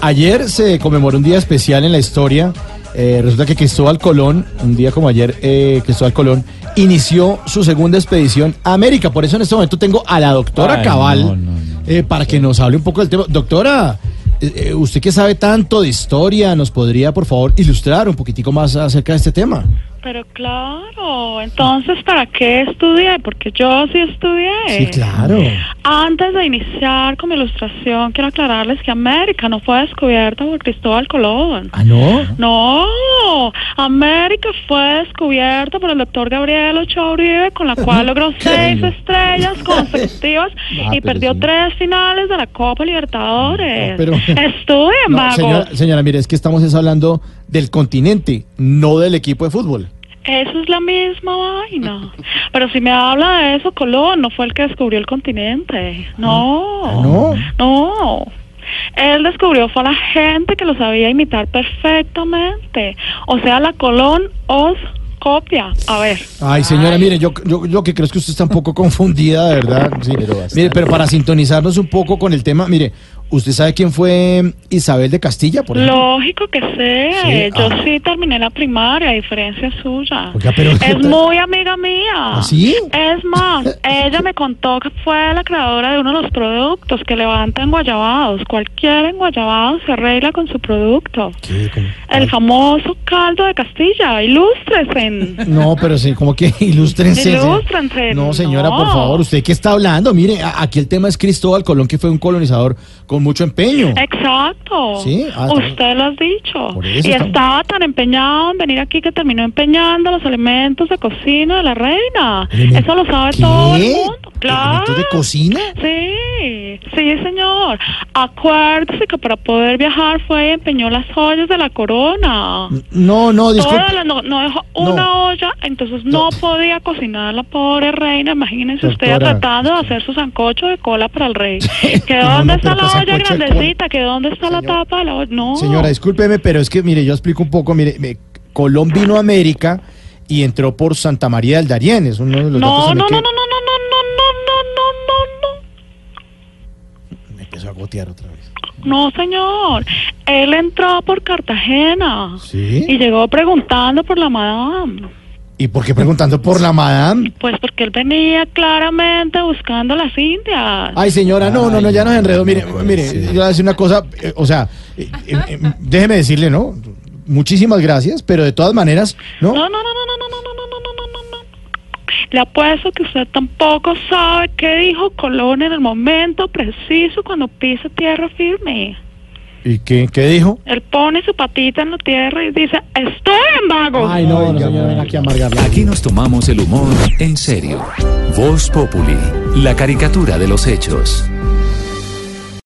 ayer se conmemoró un día especial en la historia. Eh, resulta que Cristóbal Colón, un día como ayer, eh, Cristóbal Colón inició su segunda expedición a América. Por eso en este momento tengo a la doctora Ay, Cabal no, no, no. eh, para que nos hable un poco del tema. Doctora, eh, eh, usted que sabe tanto de historia, ¿nos podría por favor ilustrar un poquitico más acerca de este tema? Pero claro, entonces, ¿para qué estudié? Porque yo sí estudié. Sí, claro. Antes de iniciar con mi ilustración, quiero aclararles que América no fue descubierta por Cristóbal Colón. ¿Ah, no? No, América fue descubierta por el doctor Gabriel Ochoa Uribe, con la cual logró seis estrellas consecutivas Ah, y perdió tres finales de la Copa Libertadores. No, pero- Estudien, No, señora, señora, mire, es que estamos es hablando del continente, no del equipo de fútbol. Eso es la misma vaina. Pero si me habla de eso, Colón no fue el que descubrió el continente. No. Ah, ¿no? No. Él descubrió fue a la gente que lo sabía imitar perfectamente. O sea, la Colón os copia. A ver. Ay, señora, mire, yo, yo, yo que creo es que usted está un poco confundida, de verdad. Sí. mire, pero para sintonizarnos un poco con el tema, mire, ¿usted sabe quién fue Isabel de Castilla, por ejemplo? Lógico que sé. Sí, Yo ah. sí terminé la primaria, a diferencia suya. Oiga, pero- es muy amiga mía. ¿Ah, sí? Es más, ella me contó que fue la creadora de uno de los productos que levanta enguayabados. Cualquier enguayabado se arregla con su producto. ¿Qué? ¿Cómo? El famoso caldo de Castilla. Ilústresen. No, pero sí, como que ilústrense. Ilústrense. No, señora, No. por favor, ¿usted qué está hablando? Mire, aquí el tema es Cristóbal Colón, que fue un colonizador con mucho empeño. Exacto. Sí, ah. Usted lo has dicho. Por eso y estamos- estaba tan empeñado en venir aquí que terminó empeñando los elementos de cocina de la reina. ¿Elemen- Eso lo sabe ¿Qué? todo el mundo. Claro. ¿Elementos de cocina? Sí, sí, señor. Acuérdese que para poder viajar fue y empeñó las ollas de la corona. No, no, disculpe. No, no dejó una olla, entonces no, podía cocinar la pobre reina. Imagínense usted Doctora. tratando de hacer su sancocho de cola para el rey. ¿Que dónde está la olla grandecita? ¿Que dónde está la tapa de la olla? No. Señora, discúlpeme, pero es que, mire, yo explico un poco. Mire, me- Colón vino a América y entró por Santa María del Darién. Es uno de los no, no, también no, no, que- no, no, no, A otra vez. no, señor. Él entró por Cartagena ¿Sí? y llegó preguntando por la madame. ¿Y por qué preguntando por la madame? Pues porque él venía claramente buscando las indias. Ay, señora, no, no, no, ya nos enredó. Mire, mire, yo le voy a decir una cosa, eh, o sea, eh, eh, déjeme decirle, ¿no? Muchísimas gracias, pero de todas maneras, no, no, no, no, no, no, no, no, no. Le apuesto que usted tampoco sabe qué dijo Colón en el momento preciso cuando pisa tierra firme. ¿Y qué, qué dijo? Él pone su patita en la tierra y dice, estoy en vago. Ay, no, no, ven aquí a amargarla. Aquí nos tomamos el humor en serio. Voz Populi, la caricatura de los hechos.